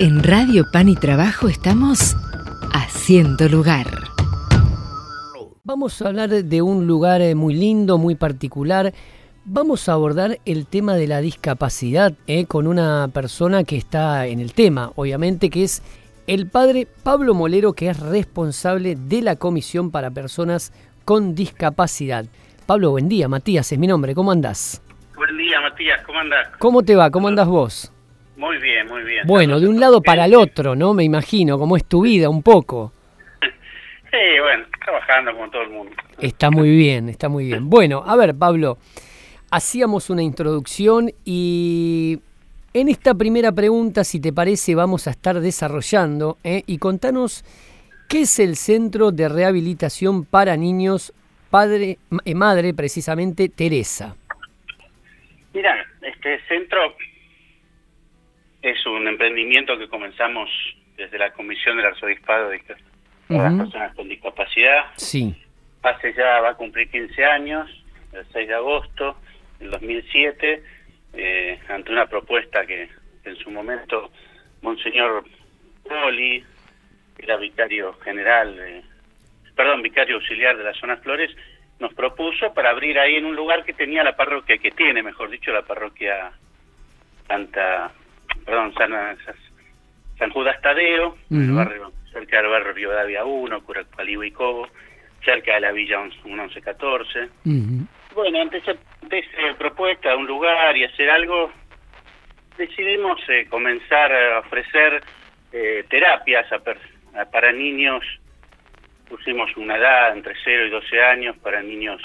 En Radio Pan y Trabajo estamos haciendo lugar. Vamos a hablar de un lugar eh, muy lindo, muy particular. Vamos a abordar el tema de la discapacidad eh, con una persona que está en el tema, obviamente, que es el padre Pablo Molero, que es responsable de la Comisión para Personas con Discapacidad. Pablo, buen día. Matías es mi nombre. ¿Cómo andás? Buen día, Matías. ¿Cómo andás? ¿Cómo te va? ¿Cómo andás vos? Muy bien, muy bien. Bueno, de un lado para el otro, ¿no? Me imagino, cómo es tu vida un poco. Sí, bueno, trabajando como todo el mundo. Está muy bien, está muy bien. Bueno, a ver, Pablo, hacíamos una introducción y en esta primera pregunta, si te parece, vamos a estar desarrollando ¿eh? y contanos qué es el Centro de Rehabilitación para Niños Padre, eh, Madre, precisamente Teresa. Mira, este centro es un emprendimiento que comenzamos desde la Comisión del Arzobispado de las Personas con Discapacidad. Sí. Hace ya, va a cumplir 15 años, el 6 de agosto del 2007, eh, ante una propuesta que en su momento Monseñor Poli, era vicario general, perdón, vicario auxiliar de la zona Flores, nos propuso para abrir ahí en un lugar que tenía la parroquia, que tiene, mejor dicho, la parroquia Santa perdón, San, San Judas Tadeo, barrio, cerca del barrio Rivadavia 1, Curacpalibo y Cobo, cerca de la Villa 1114. Bueno, ante esa, propuesta de un lugar y hacer algo, decidimos eh, comenzar a ofrecer eh, terapias para niños, pusimos una edad entre 0 y 12 años para niños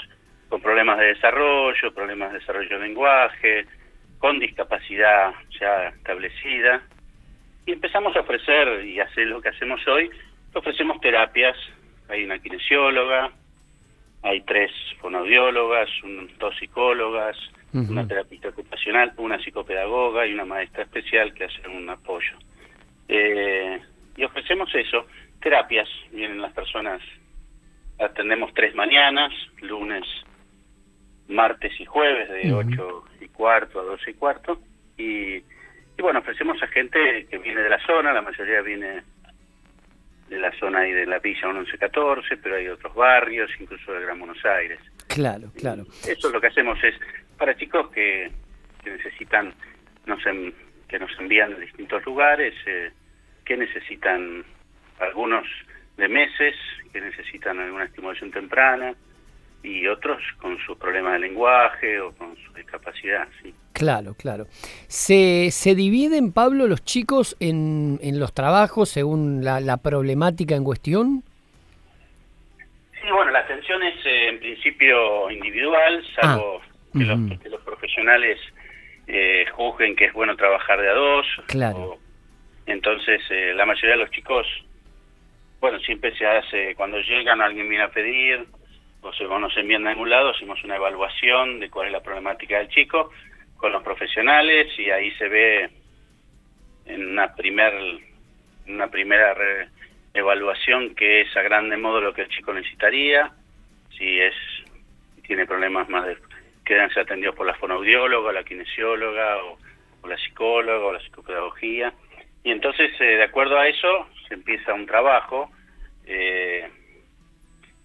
con problemas de desarrollo, problemas de desarrollo de lenguaje, con discapacidad ya establecida y empezamos a ofrecer y hacer lo que hacemos hoy, ofrecemos terapias, hay una kinesióloga, hay tres fonoaudiólogas, dos psicólogas, una terapista ocupacional, una psicopedagoga y una maestra especial que hacen un apoyo. Eh, y ofrecemos eso, terapias, vienen las personas, atendemos tres mañanas, lunes, martes y jueves de 8 y cuarto a 12 y cuarto. Y, y, bueno, ofrecemos a gente que viene de la zona, la mayoría viene de la zona y de la Villa 1114, pero hay otros barrios, incluso de Gran Buenos Aires. Claro, claro. eso lo que hacemos es para chicos que, que necesitan, nos que nos envían de distintos lugares, eh, que necesitan algunos de meses, que necesitan alguna estimulación temprana, y otros con sus problemas de lenguaje o con su discapacidad, sí. Claro, claro. ¿Se, se dividen, Pablo, los chicos en, en los trabajos según la, la problemática en cuestión? Sí, bueno, la atención es eh, en principio individual, salvo ah, que, los, los, profesionales eh, juzguen que es bueno trabajar de a dos. Claro. entonces, eh, la mayoría de los chicos, bueno, siempre se hace, cuando llegan alguien viene a pedir, o se nos envían a algún lado, hacemos una evaluación de cuál es la problemática del chico con los profesionales y ahí se ve en una primer una primera evaluación que es a grande modo lo que el chico necesitaría, si es tiene problemas más de quedanse atendidos por la fonoaudióloga, la kinesióloga o, la psicóloga o la psicopedagogía. Y entonces eh, de acuerdo a eso se empieza un trabajo eh,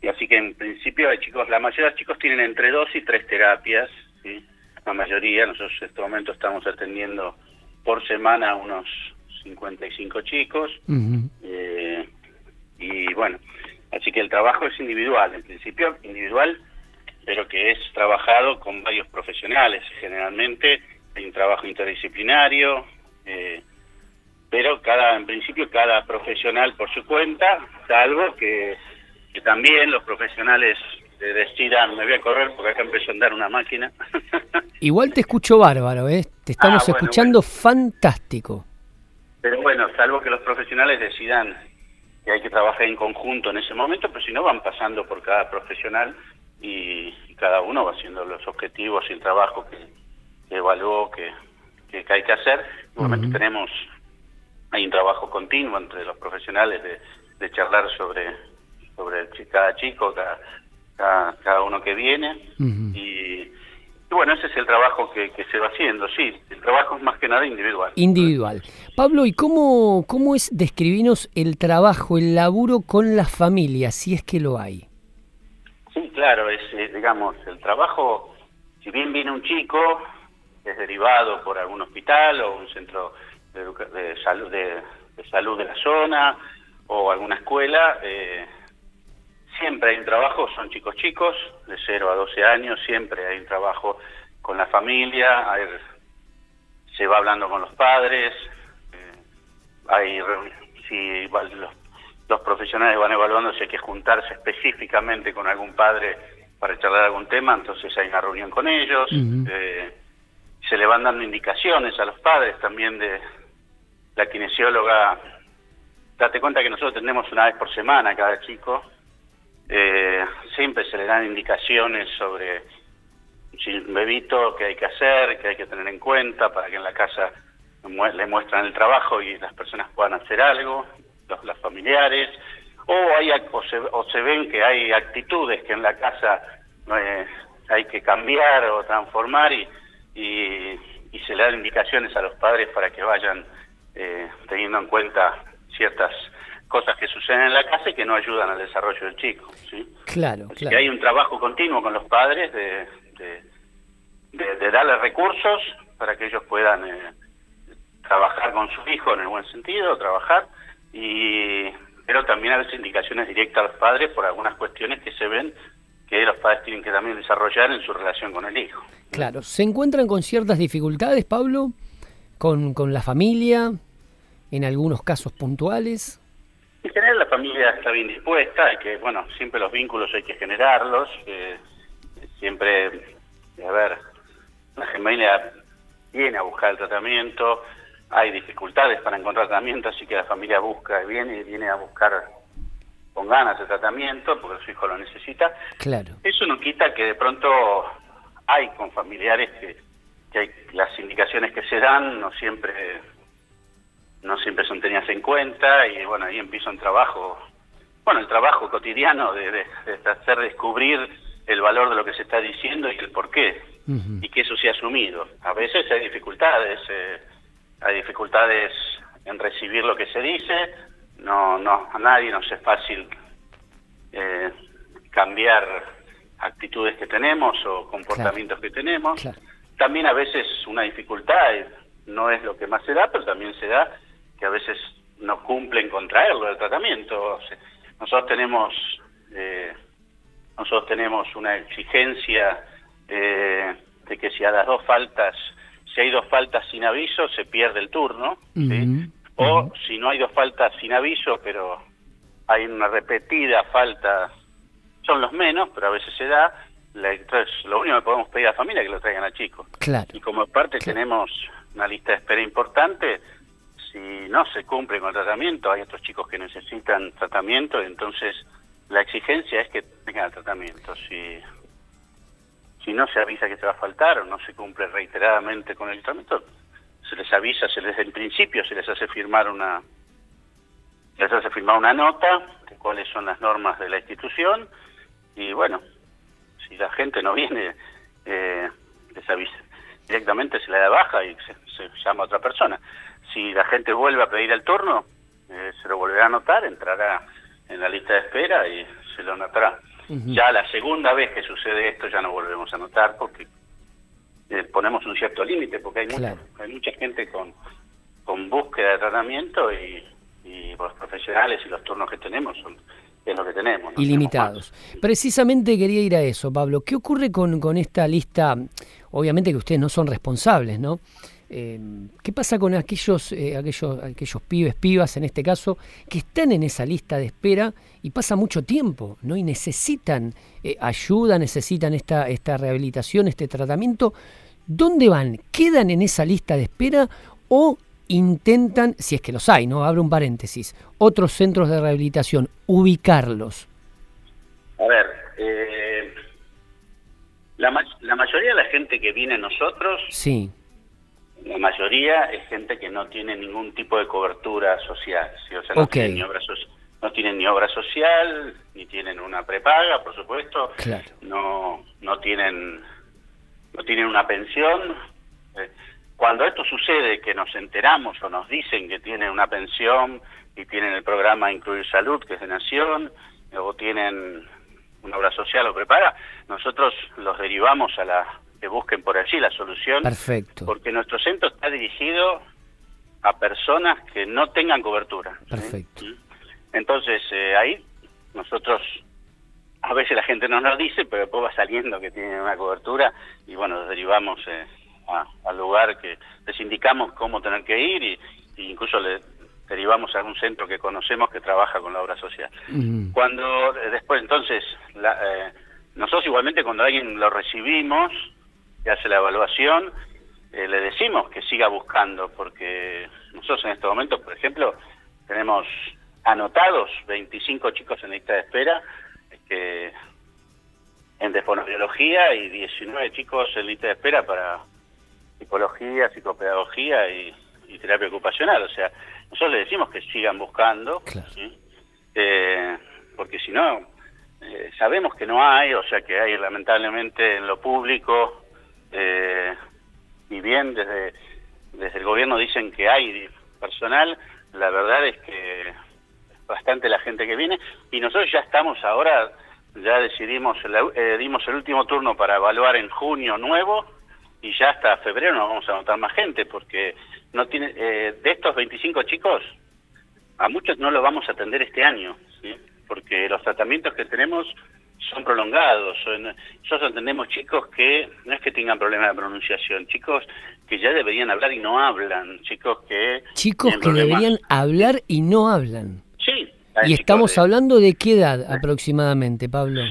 y así que en principio hay chicos, la mayoría de los chicos tienen entre dos y tres terapias, ¿sí? la mayoría, nosotros en este momento estamos atendiendo por semana a unos 55 chicos, eh, y bueno, así que el trabajo es individual, en principio individual, pero que es trabajado con varios profesionales, generalmente hay un trabajo interdisciplinario, eh, pero cada en principio cada profesional por su cuenta, salvo que que también los profesionales decidan, me voy a correr porque acá empezó a andar una máquina. Igual te escucho bárbaro, ¿eh? Te estamos ah, escuchando fantástico. Pero bueno, salvo que los profesionales decidan que hay que trabajar en conjunto en ese momento, pero si no van pasando por cada profesional y, cada uno va haciendo los objetivos y el trabajo que, evaluó que, que, hay que hacer. Igualmente tenemos, hay un trabajo continuo entre los profesionales de, de charlar sobre sobre cada chico, cada, cada, uno que viene. y, bueno, ese es el trabajo que, que, se va haciendo, sí. El trabajo es más que nada individual. Individual. Pablo, ¿y cómo, cómo es describirnos el trabajo, el laburo con la familia, si es que lo hay? Sí, claro, es, eh, digamos, el trabajo, si bien viene un chico, es derivado por algún hospital o un centro de, salud, de, salud de la zona o alguna escuela, eh, siempre hay un trabajo, son chicos chicos, de 0 a 12 años, siempre hay un trabajo con la familia, se va hablando con los padres, eh, hay si los, los, profesionales van evaluando si hay que juntarse específicamente con algún padre para charlar algún tema, entonces hay una reunión con ellos, eh, se le van dando indicaciones a los padres también de la kinesióloga, date cuenta que nosotros tenemos una vez por semana cada chico, eh, siempre se le dan indicaciones sobre si un bebito que hay que hacer, que hay que tener en cuenta para que en la casa le muestran el trabajo y las personas puedan hacer algo, los, familiares, o, hay, o se, ven que hay actitudes que en la casa hay que cambiar o transformar y, y, se le dan indicaciones a los padres para que vayan eh, teniendo en cuenta ciertas cosas que suceden en la casa y que no ayudan al desarrollo del chico. ¿sí? Claro, claro. hay un trabajo continuo con los padres de, de, darle recursos para que ellos puedan eh, trabajar con su hijo en el buen sentido, trabajar, y pero también a veces indicaciones directas a los padres por algunas cuestiones que se ven que los padres tienen que también desarrollar en su relación con el hijo. Claro, ¿se encuentran con ciertas dificultades, Pablo? ¿Con, con la familia? ¿En algunos casos puntuales? En general la familia está bien dispuesta, hay que, bueno, siempre los vínculos hay que generarlos, eh, siempre, a ver, la familia viene a buscar el tratamiento, hay dificultades para encontrar tratamiento, así que la familia busca, viene y viene a buscar con ganas el tratamiento porque su hijo lo necesita. Claro. Eso no quita que de pronto hay con familiares que, que hay, las indicaciones que se dan no siempre no siempre son tenidas en cuenta y bueno, ahí empieza un trabajo, bueno, el trabajo cotidiano de, hacer descubrir el valor de lo que se está diciendo y el por qué, y que eso sea asumido. A veces hay dificultades, eh, hay dificultades en recibir lo que se dice, no, no, a nadie nos es fácil eh, cambiar actitudes que tenemos o comportamientos que tenemos. También a veces una dificultad no es lo que más se da, pero también se da que a veces no cumplen con traerlo el tratamiento. nosotros tenemos eh, nosotros tenemos una exigencia eh, de que si a las dos faltas, si hay dos faltas sin aviso, se pierde el turno, o si no hay dos faltas sin aviso, pero hay una repetida falta, son los menos, pero a veces se da, entonces lo único que podemos pedir a la familia es que lo traigan al chico. Y como parte tenemos una lista de espera importante, si no se cumple con el tratamiento, hay otros chicos que necesitan tratamiento, entonces la exigencia es que tengan el tratamiento. Si, si no se avisa que se va a faltar o no se cumple reiteradamente con el tratamiento, se les avisa, se les en principio se les hace firmar una se les hace firmar una nota de cuáles son las normas de la institución y bueno, si la gente no viene, eh, les avisa. Directamente se le da baja y se, se llama a otra persona. Si la gente vuelve a pedir el turno, eh, se lo volverá a anotar, entrará en la lista de espera y se lo anotará. Ya la segunda vez que sucede esto ya no volvemos a anotar porque eh, ponemos un cierto límite, porque hay, mucha, hay mucha gente con, con búsqueda de tratamiento y, los profesionales y los turnos que tenemos son es lo que tenemos. Ilimitados. Precisamente quería ir a eso, Pablo. ¿Qué ocurre con, con esta lista? Obviamente que ustedes no son responsables, ¿no? Eh, ¿Qué pasa con aquellos, eh, aquellos, aquellos pibes, pibas en este caso, que están en esa lista de espera y pasa mucho tiempo, ¿no? Y necesitan eh, ayuda, necesitan esta, esta rehabilitación, este tratamiento. ¿Dónde van? ¿Quedan en esa lista de espera o intentan, si es que los hay, ¿no? Abro un paréntesis, otros centros de rehabilitación, ubicarlos? A ver, la, la mayoría de la gente que viene a nosotros sí la mayoría es gente que no tiene ningún tipo de cobertura social, o sea, no, tienen ni obra no tienen ni obra social, ni tienen una prepaga, por supuesto, no no tienen no tienen una pensión. Eh, cuando esto sucede, que nos enteramos o nos dicen que tienen una pensión y tienen el programa Incluir Salud, que es de Nación, o tienen una obra social o prepara, nosotros los derivamos a la que busquen por allí la solución. Perfecto. Porque nuestro centro está dirigido a personas que no tengan cobertura. Perfecto. ¿Mm? Entonces, eh, ahí nosotros, a veces la gente no nos dice, pero después va saliendo que tiene una cobertura y bueno, los derivamos eh, al lugar que les indicamos cómo tener que ir y, incluso le derivamos a algún centro que conocemos que trabaja con la obra social. Cuando eh, después entonces, nosotros igualmente cuando alguien lo recibimos, que hace la evaluación, le decimos que siga buscando, porque nosotros en este momento, por ejemplo, tenemos anotados 25 chicos en lista de espera este, en defonobiología y 19 chicos en lista de espera para psicología, psicopedagogía y, terapia ocupacional. O sea, nosotros le decimos que sigan buscando, eh, porque si no, eh, sabemos que no hay, o sea que hay lamentablemente en lo público, eh, y bien desde, desde el gobierno dicen que hay personal, la verdad es que bastante la gente que viene y nosotros ya estamos ahora, ya decidimos, eh, dimos el último turno para evaluar en junio nuevo y ya hasta febrero no vamos a anotar más gente porque no tiene eh, de estos 25 chicos a muchos no lo vamos a atender este año porque los tratamientos que tenemos son prolongados. Nosotros entendemos chicos que no es que tengan problemas de pronunciación, chicos que ya deberían hablar y no hablan, chicos que... Chicos que deberían hablar y no hablan. Sí. ¿Y estamos hablando de qué edad aproximadamente, Pablo?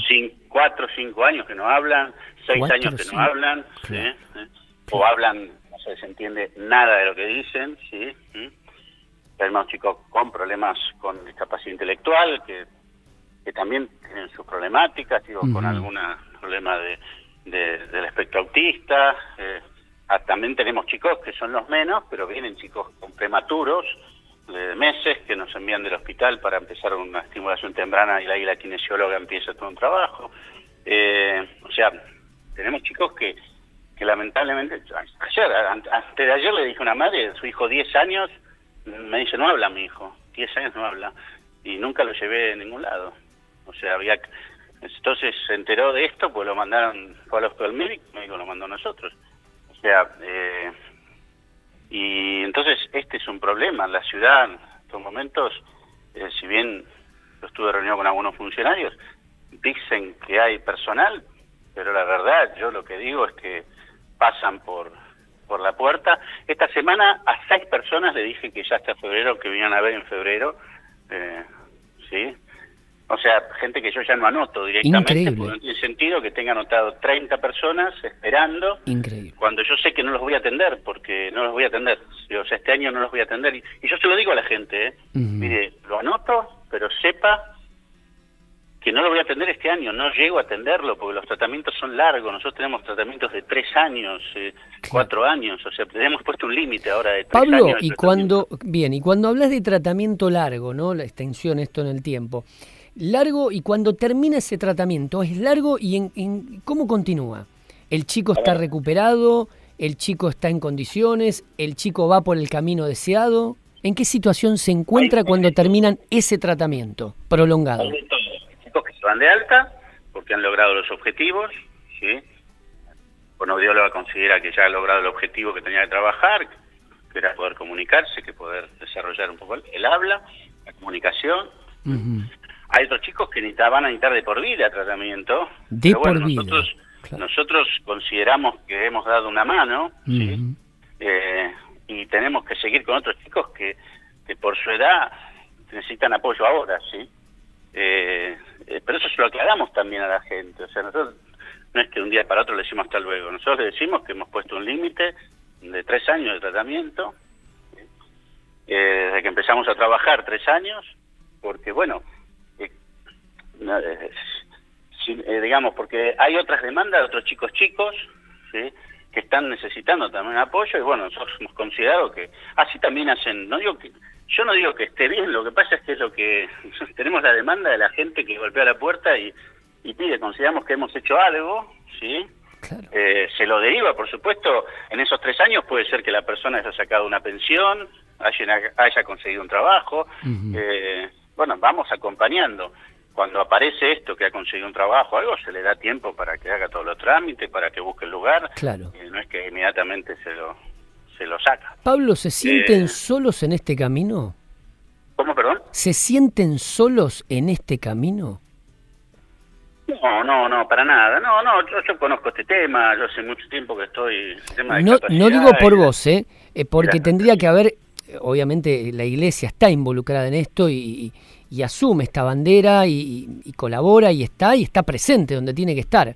cuatro o cinco años que no hablan, seis años que no hablan, o hablan, no se entiende nada de lo que dicen, ¿sí? Tenemos chicos con problemas con discapacidad intelectual, que, que también tienen sus problemáticas, digo, con algún problema de, del espectro autista. Eh, ah, también tenemos chicos que son los menos, pero vienen chicos con prematuros, de meses que nos envían del hospital para empezar una estimulación temprana y ahí la kinesióloga empieza todo un trabajo. Eh, o sea, tenemos chicos que, que lamentablemente, ayer, antes de ayer le dije a una madre, su hijo 10 años, me dice, no habla mi hijo, 10 años no habla, y nunca lo llevé a ningún lado. O sea, había... Entonces se enteró de esto, pues lo mandaron, fue al hospital médico, el médico lo mandó a nosotros. O sea, eh, y entonces este es un problema. La ciudad en estos momentos, eh, si bien yo estuve reunido con algunos funcionarios, dicen que hay personal, pero la verdad yo lo que digo es que pasan por por la puerta. Esta semana a seis personas le dije que ya hasta febrero, que vinieran a ver en febrero, eh, ¿sí? O sea, gente que yo ya no anoto directamente, porque no tiene sentido que tenga anotado 30 personas esperando, Increíble. cuando yo sé que no los voy a atender, porque no los voy a atender. O sea, este año no los voy a atender. Y, yo se lo digo a la gente, ¿eh? mire, lo anoto, pero sepa que no lo voy a atender este año, no llego a atenderlo, porque los tratamientos son largos, nosotros tenemos tratamientos de tres años, eh, cuatro años, o sea, tenemos puesto un límite ahora de tres Pablo, y cuando, bien, y cuando hablas de tratamiento largo, ¿no? La extensión, esto en el tiempo, largo y cuando termina ese tratamiento, ¿es largo y en, cómo continúa? ¿El chico está recuperado? ¿El chico está en condiciones? ¿El chico va por el camino deseado? ¿En qué situación se encuentra cuando terminan ese tratamiento prolongado? Chicos que se van de alta porque han logrado los objetivos, ¿sí? Lo considera que ya ha logrado el objetivo que tenía que trabajar, que era poder comunicarse, que poder desarrollar un poco el, habla, la comunicación. Hay otros chicos que van a necesitar de por vida tratamiento. De por vida. Nosotros, nosotros consideramos que hemos dado una mano, eh, y tenemos que seguir con otros chicos que, que por su edad necesitan apoyo ahora, ¿sí? Eh, eh, pero eso se lo aclaramos también a la gente. O sea, nosotros no es que un día para otro le decimos hasta luego. Nosotros le decimos que hemos puesto un límite de tres años de tratamiento, desde que empezamos a trabajar tres años, porque bueno, eh, eh, digamos, porque hay otras demandas de otros chicos chicos, ¿sí? que están necesitando también apoyo y bueno, nosotros hemos considerado que así también hacen, no digo que yo no digo que esté bien, lo que pasa es que es lo que tenemos la demanda de la gente que golpea la puerta y, y pide, consideramos que hemos hecho algo, ¿sí? Eh, se lo deriva, por supuesto, en esos tres años puede ser que la persona haya sacado una pensión, haya, haya conseguido un trabajo. eh, bueno, vamos acompañando. Cuando aparece esto, que ha conseguido un trabajo, algo, se le da tiempo para que haga todos los trámites, para que busque el lugar. Claro. Eh, no es que inmediatamente se lo, se lo saca. Pablo, ¿se sienten Eh, solos en este camino? ¿Cómo, perdón? ¿Se sienten solos en este camino? No, no, no, para nada. No, no, yo, yo conozco este tema, yo hace mucho tiempo que estoy... tema de No, no digo por vos, ¿eh? Eh, porque tendría que haber, eh, obviamente la iglesia está involucrada en esto y, y- asume esta bandera y, y- colabora y está y está presente donde tiene que estar.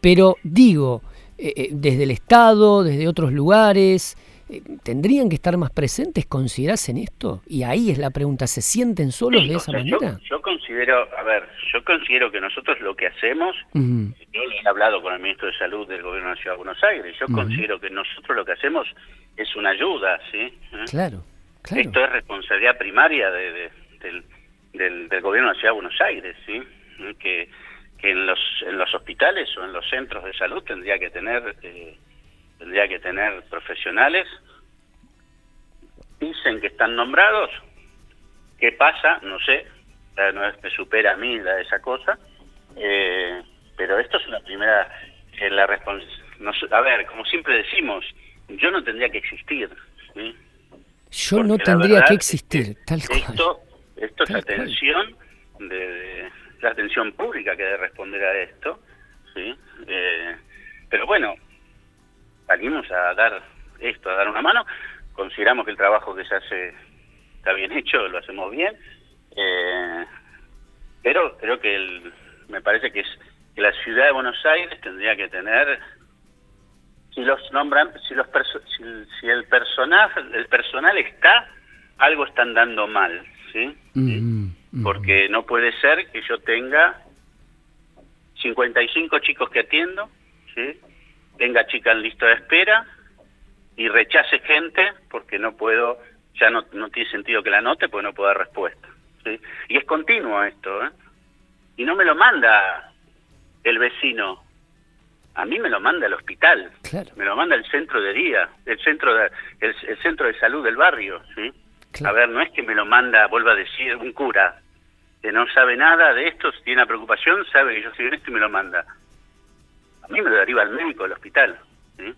Pero digo, eh, eh, desde el Estado, desde otros lugares, eh, ¿tendrían que estar más presentes, considerás en esto? Y ahí es la pregunta, ¿se sienten solos Sí, de esa sea, manera? Yo, considero, a ver, yo considero que nosotros lo que hacemos, Ujú, yo he hablado con el ministro de Salud del Gobierno de la Ciudad de Buenos Aires, yo considero que nosotros lo que hacemos es una ayuda, ¿sí? Claro, claro. Esto es responsabilidad primaria de- de- del, del, del Gobierno de la Ciudad de Buenos Aires, ¿sí? Que, que en los en los hospitales o en los centros de salud tendría que tener eh, tendría que tener profesionales dicen que están nombrados qué pasa no sé no es me supera a mí la, esa cosa eh, pero esto es una primera eh, la respons no a ver como siempre decimos yo no tendría que existir ¿sí? Yo no Porque tendría verdad que existir, tal cual. Esto, esto es atención de, de- la atención pública que debe responder a esto, sí. Eh, pero bueno, salimos a dar esto, a dar una mano. Consideramos que el trabajo que se hace está bien hecho, lo hacemos bien. Eh, pero creo que el, me parece que es que la ciudad de Buenos Aires tendría que tener si los nombran si los si, si el personaje el personal está algo están dando mal sí Ujú, ujú. porque no puede ser que yo tenga 55 chicos que atiendo sí tenga chicas en lista de espera y rechace gente porque no puedo ya no, no tiene sentido que la note porque no puedo dar respuesta sí y es continuo esto ¿eh? y no me lo manda el vecino a mí me lo manda el hospital Claro. me lo manda el centro de día, el centro de, el, el centro de salud del barrio, ¿sí? Claro. A ver, no es que me lo manda, vuelva a decir, un cura que no sabe nada de esto, si tiene una preocupación, sabe que yo estoy en esto y me lo manda. A mí me lo deriva el médico del hospital, ¿sí?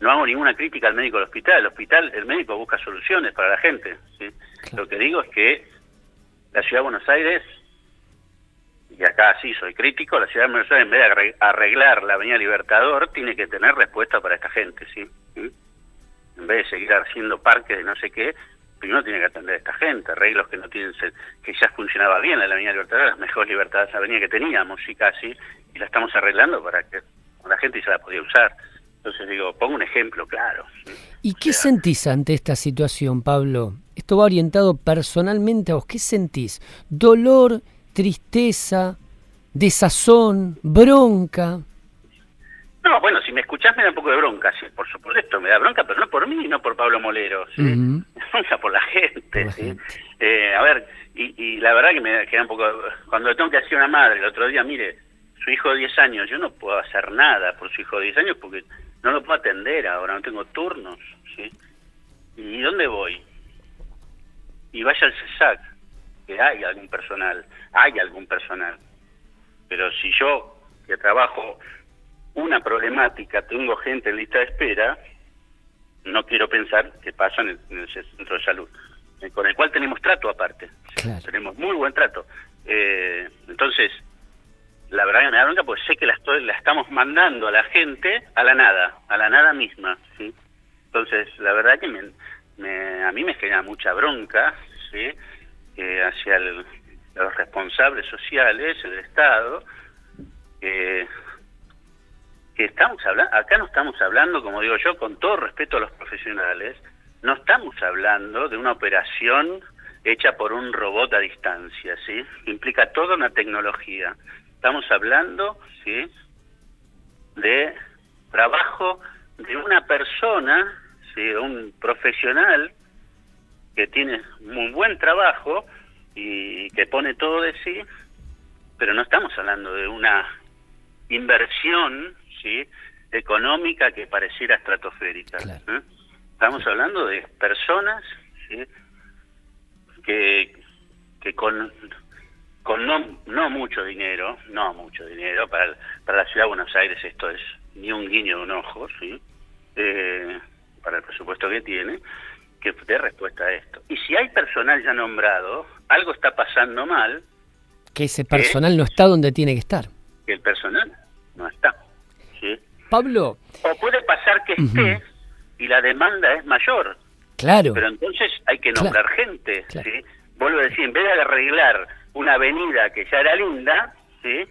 No hago ninguna crítica al médico del hospital, el hospital, el médico busca soluciones para la gente, ¿sí? Claro. Lo que digo es que la ciudad de Buenos Aires y acá sí soy crítico, la ciudad de Buenos Aires en vez de arreg- arreglar la Avenida Libertador tiene que tener respuesta para esta gente, ¿sí? ¿Mm? En vez de seguir haciendo parques de no sé qué, primero tiene que atender a esta gente, arreglos que no tienen que ya funcionaba bien la Avenida Libertador, las mejores libertades avenida que teníamos, sí casi, y la estamos arreglando para que la gente ya la podía usar. Entonces digo, pongo un ejemplo claro. ¿Y qué sea, sentís ante esta situación, Pablo? Esto va orientado personalmente a vos. ¿Qué sentís? ¿Dolor, tristeza, desazón, bronca? No, bueno, si me escuchás me da un poco de bronca, sí, por supuesto, me da bronca, pero no por mí, no por Pablo Molero, ¿sí da bronca por la gente, ¿sí? Eh, a ver, y, y la verdad que me queda un poco... Cuando le tengo que decir a una madre el otro día, mire, su hijo de 10 años, yo no puedo hacer nada por su hijo de 10 años porque no lo puedo atender ahora, no tengo turnos, ¿sí? ¿Y dónde voy? Y vaya al CESAC, que hay algún personal, hay algún personal. Pero si yo, que trabajo una problemática, tengo gente en lista de espera, no quiero pensar que pasa en el, en el centro de salud, eh, con el cual tenemos trato aparte. Claro. Tenemos muy buen trato. Eh, entonces, la verdad que me da bronca porque sé que la, estoy- la estamos mandando a la gente a la nada, a la nada misma. ¿sí? Entonces, la verdad que me, me- a mí me genera mucha bronca ¿sí? Eh, hacia el- los responsables sociales, el Estado, que que estamos hablando, acá no estamos hablando, como digo yo, con todo respeto a los profesionales, no estamos hablando de una operación hecha por un robot a distancia, ¿sí? Implica toda una tecnología. Estamos hablando, ¿sí? De trabajo de una persona, ¿sí? Un profesional que tiene un buen trabajo y que pone todo de sí, pero no estamos hablando de una inversión ¿sí? económica que pareciera estratosférica. ¿eh? Estamos hablando de personas ¿sí? que, que con, con no, no mucho dinero, no mucho dinero, para, para la ciudad de Buenos Aires esto es ni un guiño de un ojo, ¿sí? Eh, para el presupuesto que tiene, que dé respuesta a esto. Y si hay personal ya nombrado, algo está pasando mal. Que ese personal no está donde tiene que estar. Que el personal no está. ¿sí? Pablo. O puede pasar que esté y la demanda es mayor. Claro. Pero entonces hay que nombrar gente. ¿sí? Vuelvo a decir, en vez de arreglar una avenida que ya era linda, ¿sí?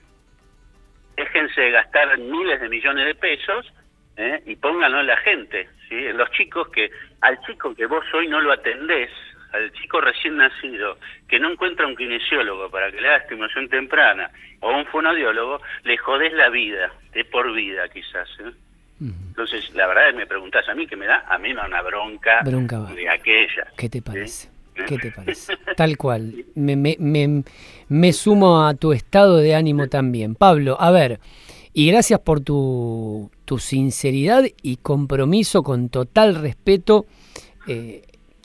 déjense de gastar miles de millones de pesos ¿eh? y pónganlo en la gente, ¿sí? en los chicos que al chico que vos hoy no lo atendés, al chico recién nacido que no encuentra un kinesiólogo para que le haga estimulación temprana o un fonodiólogo, le jodés la vida, de por vida quizás. ¿eh? Entonces, la verdad, me preguntás a mí que me da, a mí me da una bronca, de aquella. ¿Qué te parece? ¿Qué te parece? Tal cual. Me, me, me, me, sumo a tu estado de ánimo también. Pablo, a ver, y gracias por tu, tu sinceridad y compromiso con total respeto eh,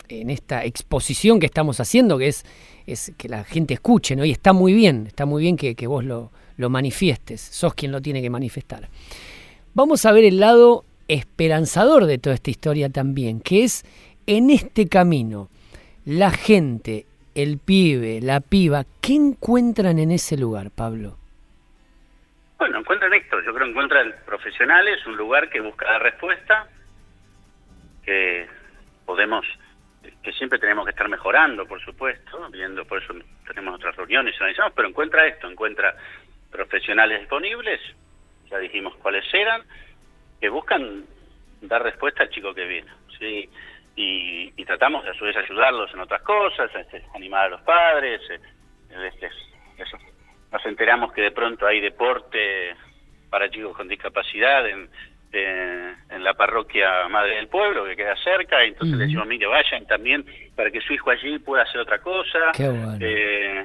en esta exposición que estamos haciendo, que es, es que la gente escuche, ¿no? Y está muy bien, está muy bien que, que vos lo, lo manifiestes, sos quien lo tiene que manifestar. Vamos a ver el lado esperanzador de toda esta historia también, que es en este camino, la gente, el pibe, la piba, ¿qué encuentran en ese lugar, Pablo? Bueno, encuentran esto, yo creo que encuentran profesionales, un lugar que busca la respuesta, que podemos, que siempre tenemos que estar mejorando, por supuesto, viendo, por eso tenemos otras reuniones, analizamos, pero encuentra esto, encuentra profesionales disponibles, ya dijimos cuáles eran, que buscan dar respuesta al chico que viene. ¿sí? Y, tratamos a su vez ayudarlos en otras cosas, este, animar a los padres, eh, este, eso. nos enteramos que de pronto hay deporte para chicos con discapacidad en, en la parroquia Madre del Pueblo, que queda cerca, y entonces le decimos, mire, vayan también para que su hijo allí pueda hacer otra cosa. Eh,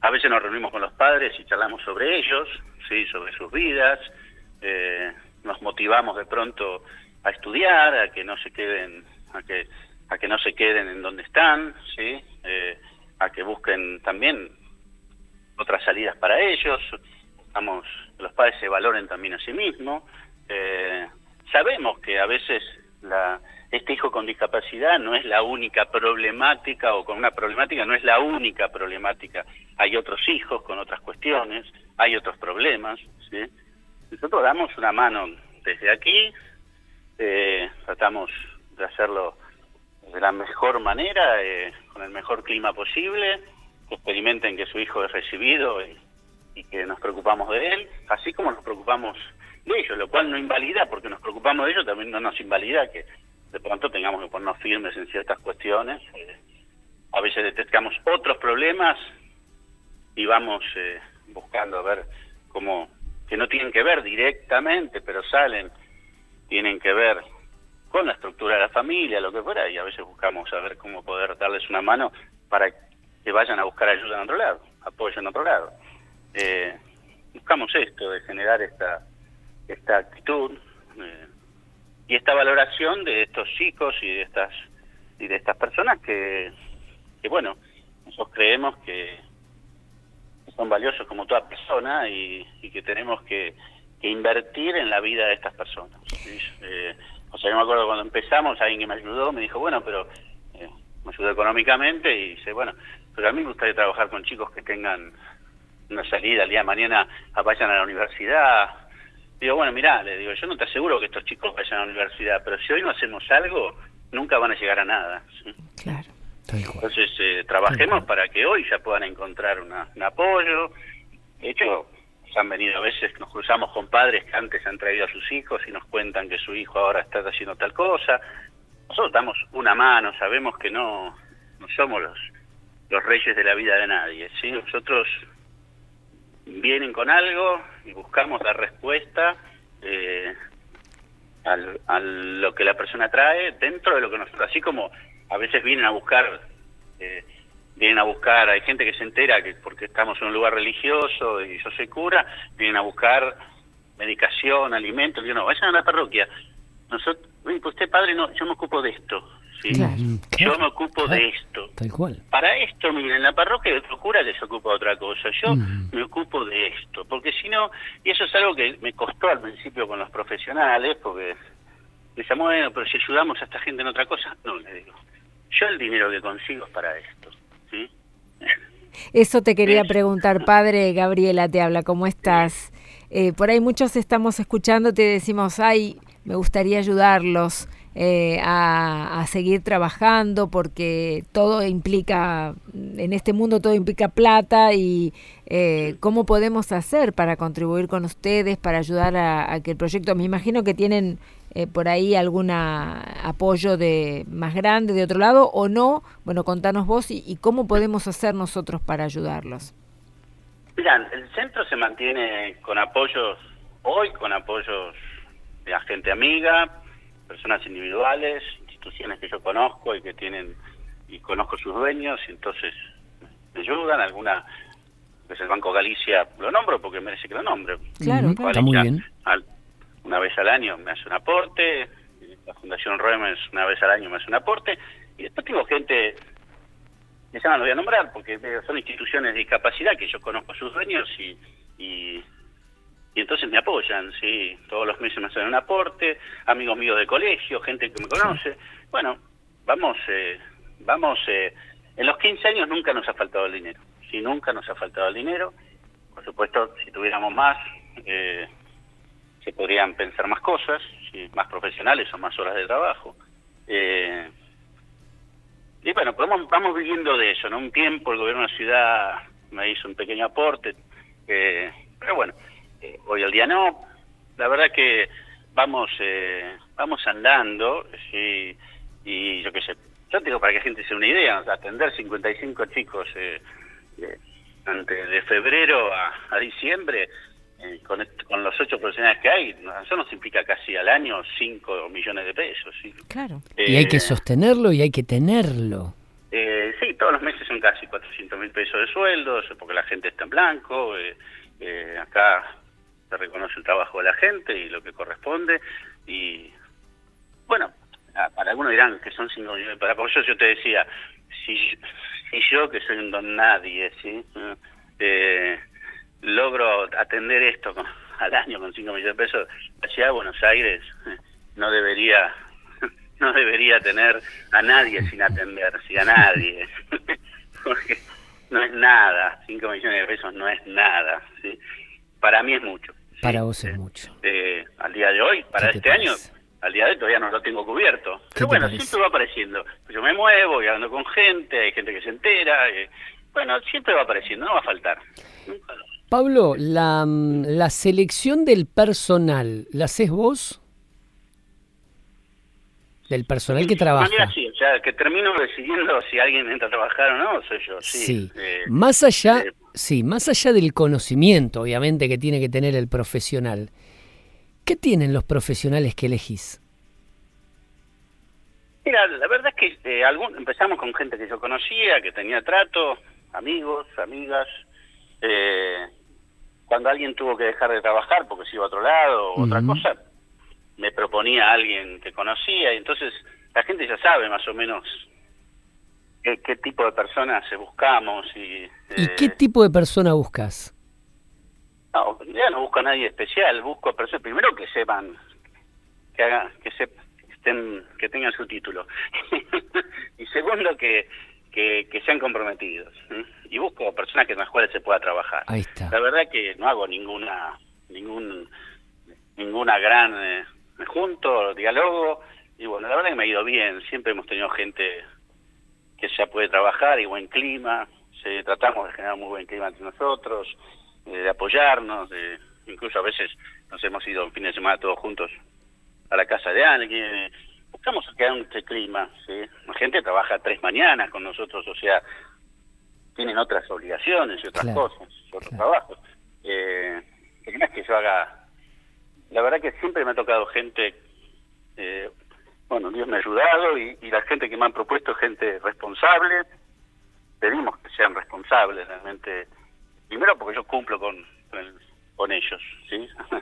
a veces nos reunimos con los padres y charlamos sobre ellos, sí, sobre sus vidas, eh, nos motivamos de pronto a estudiar, a que no se queden, a que a que no se queden en donde están, sí, eh, a que busquen también otras salidas para ellos. Estamos, los padres se valoren también a sí mismos. Eh, sabemos que a veces la, este hijo con discapacidad no es la única problemática o con una problemática no es la única problemática. Hay otros hijos con otras cuestiones, hay otros problemas. ¿sí? Nosotros damos una mano desde aquí, eh, tratamos de hacerlo de la mejor manera, eh, con el mejor clima posible, que experimenten que su hijo es recibido y, que nos preocupamos de él, así como nos preocupamos de ellos, lo cual no invalida, porque nos preocupamos de ellos, también no nos invalida que de pronto tengamos que ponernos firmes en ciertas cuestiones. A veces detectamos otros problemas y vamos eh, buscando a ver cómo, que no tienen que ver directamente, pero salen, tienen que ver con la estructura de la familia, lo que fuera, y a veces buscamos a ver cómo poder darles una mano para que vayan a buscar ayuda en otro lado, apoyo en otro lado. Eh, buscamos esto, de generar esta, esta actitud. Eh, y esta valoración de estos chicos y de estas y de estas personas que, que bueno nosotros creemos que son valiosos como toda persona y, que tenemos que, invertir en la vida de estas personas eh, o sea yo me acuerdo cuando empezamos alguien que me ayudó me dijo bueno pero eh, me ayudó económicamente y dice bueno pero a mí me gustaría trabajar con chicos que tengan una salida el día de mañana vayan a la universidad Digo, bueno, mirá, le digo, yo no te aseguro que estos chicos vayan a la universidad, pero si hoy no hacemos algo, nunca van a llegar a nada. Claro. Entonces, eh, trabajemos para que hoy ya puedan encontrar un apoyo. De hecho, han venido a veces, nos cruzamos con padres que antes han traído a sus hijos y nos cuentan que su hijo ahora está haciendo tal cosa. Nosotros damos una mano, sabemos que no, no somos los, los reyes de la vida de nadie. ¿sí? Nosotros vienen con algo y buscamos la respuesta eh, a lo que la persona trae dentro de lo que nosotros, así como a veces vienen a buscar, eh, vienen a buscar, hay gente que se entera que porque estamos en un lugar religioso y yo soy cura, vienen a buscar medicación, alimentos, yo no, vayan a la parroquia. Nosotros, pues usted padre, no, yo me ocupo de esto. ¿sí? Yo me ocupo de esto. Tal cual. Para esto, miren, en la parroquia hay otro cura que se ocupa de otra cosa. Yo me ocupo de esto. Porque si no, y eso es algo que me costó al principio con los profesionales, porque me bueno, pero si ayudamos a esta gente en otra cosa, no, le digo. Yo el dinero que consigo es para esto. ¿sí? Eso te quería preguntar, padre. Gabriela te habla, ¿cómo estás? Eh, por ahí muchos estamos escuchando, te decimos, ay, me gustaría ayudarlos eh, a, seguir trabajando porque todo implica, en este mundo todo implica plata y eh, cómo podemos hacer para contribuir con ustedes, para ayudar a, que el proyecto, me imagino que tienen eh, por ahí algún apoyo de más grande de otro lado o no, bueno, contanos vos y, y cómo podemos hacer nosotros para ayudarlos. Mirá, el centro se mantiene con apoyos, hoy con apoyos de la gente amiga, personas individuales, instituciones que yo conozco y que tienen, y conozco sus dueños, y entonces me ayudan, alguna, que es el Banco Galicia, lo nombro porque merece que lo nombre. Claro, Está muy bien. una vez al año me hace un aporte, la Fundación Remes una vez al año me hace un aporte, y después tengo gente, que ya no lo voy a nombrar porque son instituciones de discapacidad que yo conozco sus dueños y, y y entonces me apoyan, sí, todos los meses me hacen un aporte, amigos míos de colegio, gente que me conoce. Bueno, vamos, eh, vamos, eh, en los 15 años nunca nos ha faltado el dinero, sí, nunca nos ha faltado el dinero. Por supuesto, si tuviéramos más, eh, se podrían pensar más cosas, más profesionales o más horas de trabajo. Eh, y bueno, vamos, vamos viviendo de eso, ¿no? Un tiempo el gobierno de la ciudad me hizo un pequeño aporte, pero bueno, eh, hoy al día no. La verdad que vamos eh, vamos andando sí, y yo qué sé. Yo digo para que la gente se una idea, atender 55 chicos eh, de febrero a, diciembre con, con, los ocho profesionales que hay, eso nos implica casi al año 5 millones de pesos. ¿sí? Claro. y hay que sostenerlo y hay que tenerlo. Eh, sí, todos los meses son casi 400 mil pesos de sueldos, porque la gente está en blanco. Eh, acá se reconoce el trabajo de la gente y lo que corresponde. Y bueno, para algunos dirán que son cinco millones, para eso yo te decía, si, si yo que soy un don nadie, ¿sí? Eh, logro atender esto al año con 5 millones de pesos, la Buenos Aires no debería no debería tener a nadie sin atender, sí, a nadie, porque no es nada, 5 millones de pesos no es nada, ¿sí? para mí es mucho. Para vos es mucho. Eh, al día de hoy, para este año, al día de hoy todavía no lo tengo cubierto. Pero bueno, siempre va apareciendo. Yo me muevo, voy hablando con gente, hay gente que se entera. Eh, bueno, siempre va apareciendo, no va a faltar. Pablo, la, mm, la selección del personal, ¿la haces vos? Del personal que trabaja. sí, o sea, que termino decidiendo si alguien entra a trabajar o no, soy yo, sí. Eh, más allá, Sí, más allá del conocimiento, obviamente, que tiene que tener el profesional, ¿qué tienen los profesionales que elegís? Mira, la verdad es que eh, algún, empezamos con gente que yo conocía, que tenía trato, amigos, amigas. Eh, cuando alguien tuvo que dejar de trabajar porque se iba a otro lado o otra cosa, me proponía a alguien que conocía y entonces la gente ya sabe más o menos qué, tipo de personas buscamos. ¿Y, ¿Y qué eh, tipo de persona buscas? No, ya no busco a nadie especial, busco personas primero que sepan, que hagan, que se, estén, que tengan su título y segundo que, que, sean comprometidos y busco personas que con las cuales se pueda trabajar. Ahí está. La verdad que no hago ninguna ningún ninguna gran eh, junto diálogo y bueno la verdad que me ha ido bien. Siempre hemos tenido gente que ya puede trabajar y buen clima, se, tratamos de generar muy buen clima entre nosotros, eh, de apoyarnos, incluso a veces nos hemos ido un fin de semana todos juntos a la casa de alguien, buscamos crear un este clima, ¿sí? la gente trabaja tres mañanas con nosotros, o sea, tienen otras obligaciones y otras cosas, otros trabajos. Eh, no es que yo haga, la verdad que siempre me ha tocado gente eh, bueno, Dios me ha ayudado y, la gente que me han propuesto es gente responsable. Pedimos que sean responsables realmente. Primero porque yo cumplo con, con, ellos, ¿sí?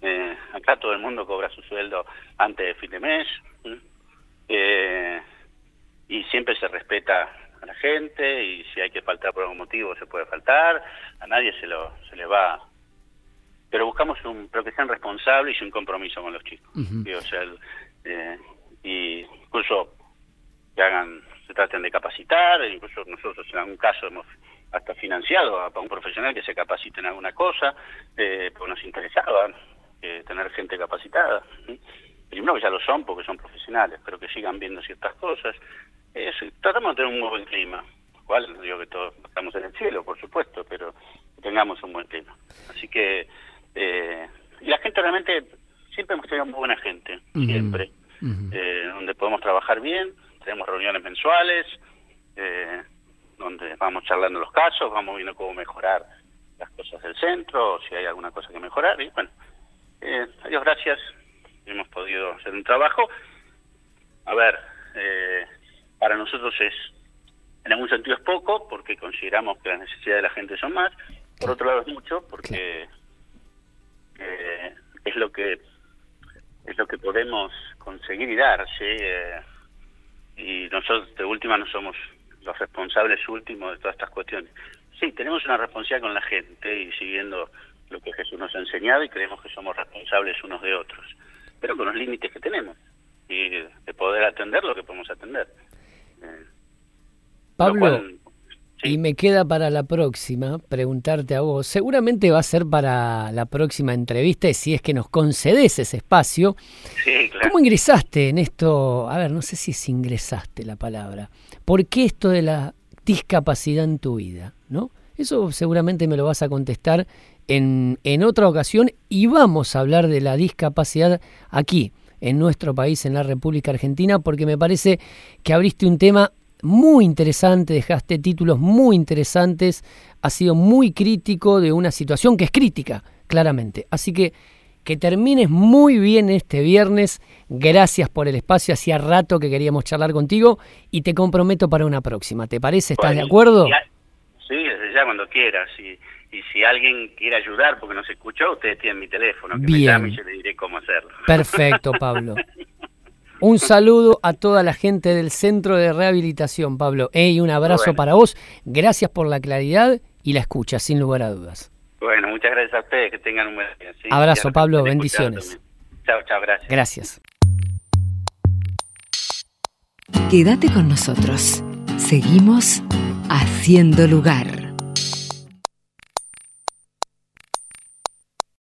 Eh, acá todo el mundo cobra su sueldo antes de fin de mes. Eh, y siempre se respeta a la gente y si hay que faltar por algún motivo se puede faltar. A nadie se, lo, se le va pero buscamos un pero que sean responsables y un compromiso con los chicos. O sea eh, y incluso que hagan se traten de capacitar incluso nosotros en algún caso hemos hasta financiado a, un profesional que se capacite en alguna cosa eh, porque nos interesaba eh, tener gente capacitada primero que ya lo son porque son profesionales pero que sigan viendo ciertas cosas. Tratamos de tener un buen clima cual no digo que todos estamos en el cielo por supuesto pero tengamos un buen clima. Así que eh, y la gente realmente, siempre hemos tenido muy buena gente, siempre, eh, donde podemos trabajar bien, tenemos reuniones mensuales, eh, donde vamos charlando los casos, vamos viendo cómo mejorar las cosas del centro, si hay alguna cosa que mejorar, y bueno, eh, a Dios gracias, hemos podido hacer un trabajo. A ver, eh, para nosotros es, en algún sentido es poco, porque consideramos que las necesidades de la gente son más, por otro lado es mucho, porque eh, es lo que es lo que podemos conseguir y dar, ¿sí? Eh, y nosotros de última no somos los responsables últimos de todas estas cuestiones. Sí, tenemos una responsabilidad con la gente y siguiendo lo que Jesús nos ha enseñado y creemos que somos responsables unos de otros, pero con los límites que tenemos y de poder atender lo que podemos atender. Eh, Pablo, y me queda para la próxima preguntarte a vos, seguramente va a ser para la próxima entrevista, si es que nos concedes ese espacio. Sí, claro. ¿Cómo ingresaste en esto? A ver, no sé si es ingresaste la palabra. ¿Por qué esto de la discapacidad en tu vida? ¿No? Eso seguramente me lo vas a contestar en, en otra ocasión y vamos a hablar de la discapacidad aquí, en nuestro país, en la República Argentina, porque me parece que abriste un tema muy interesante, dejaste títulos muy interesantes, ha sido muy crítico de una situación que es crítica, claramente. Así que que termines muy bien este viernes. Gracias por el espacio. Hacía rato que queríamos charlar contigo y te comprometo para una próxima. ¿Te parece? ¿Estás de acuerdo? Sí, desde ya cuando quieras. Y, y, si alguien quiere ayudar porque no se escuchó, ustedes tienen mi teléfono. Que bien. me llame y yo le diré cómo hacerlo. Perfecto, Pablo. Un saludo a toda la gente del Centro de Rehabilitación, Pablo. y un abrazo para vos. Gracias por la claridad y la escucha, sin lugar a dudas. Bueno, muchas gracias a ustedes. Que tengan un buen día. Abrazo, Pablo. Bendiciones. Chao, chao. Gracias. Gracias. Quédate con nosotros. Seguimos haciendo lugar.